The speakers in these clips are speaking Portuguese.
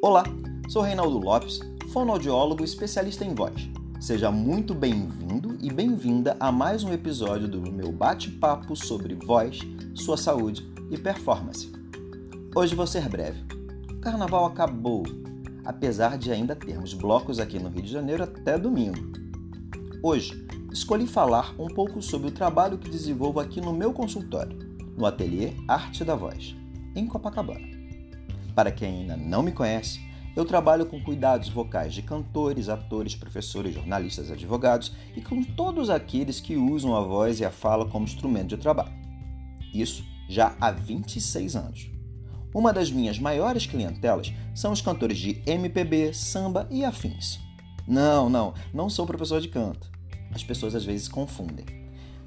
Olá, sou Reinaldo Lopes, fonoaudiólogo especialista em voz. Seja muito bem-vindo e bem-vinda a mais um episódio do meu bate-papo sobre voz, sua saúde e performance. Hoje vou ser breve. O carnaval acabou, apesar de ainda termos blocos aqui no Rio de Janeiro até domingo. Hoje, escolhi falar um pouco sobre o trabalho que desenvolvo aqui no meu consultório, no ateliê Arte da Voz, em Copacabana. Para quem ainda não me conhece, eu trabalho com cuidados vocais de cantores, atores, professores, jornalistas, advogados e com todos aqueles que usam a voz e a fala como instrumento de trabalho. Isso já há 26 anos. Uma das minhas maiores clientelas são os cantores de MPB, samba e afins. Não, não, não sou professor de canto. As pessoas às vezes confundem.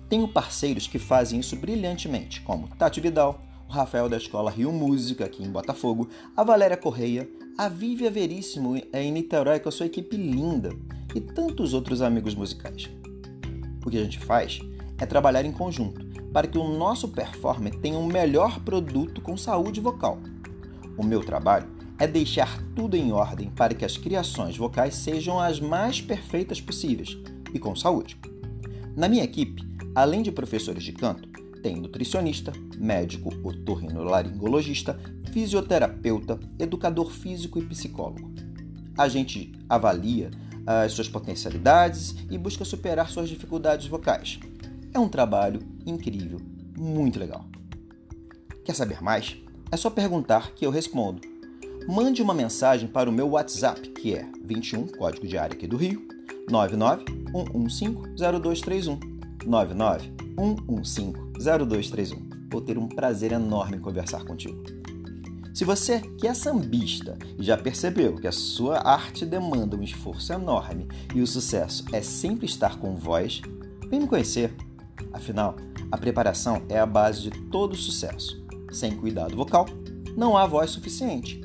Tenho parceiros que fazem isso brilhantemente, como Tati Vidal, o Rafael da Escola Rio Música, aqui em Botafogo, a Valéria Correia, a Vívia Veríssimo em Niterói com a sua equipe linda e tantos outros amigos musicais. O que a gente faz é trabalhar em conjunto para que o nosso performer tenha um melhor produto com saúde vocal. O meu trabalho é deixar tudo em ordem para que as criações vocais sejam as mais perfeitas possíveis e com saúde. Na minha equipe, além de professores de canto, tem nutricionista, médico, otorrinolaringologista, fisioterapeuta, educador físico e psicólogo. A gente avalia as suas potencialidades e busca superar suas dificuldades vocais. É um trabalho incrível, muito legal. Quer saber mais? É só perguntar que eu respondo. Mande uma mensagem para o meu WhatsApp, que é 21, código de área aqui do Rio, 99 115 0231. 99 115-0231. Vou ter um prazer enorme em conversar contigo. Se você que é sambista e já percebeu que a sua arte demanda um esforço enorme e o sucesso é sempre estar com voz, vem me conhecer. Afinal, a preparação é a base de todo sucesso. Sem cuidado vocal, não há voz suficiente.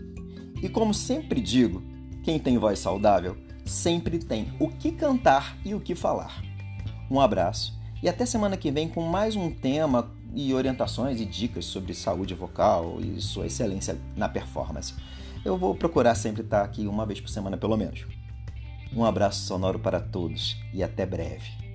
E como sempre digo, quem tem voz saudável sempre tem o que cantar e o que falar. Um abraço e até semana que vem com mais um tema e orientações e dicas sobre saúde vocal e sua excelência na performance. Eu vou procurar sempre estar aqui uma vez por semana, pelo menos. Um abraço sonoro para todos e até breve.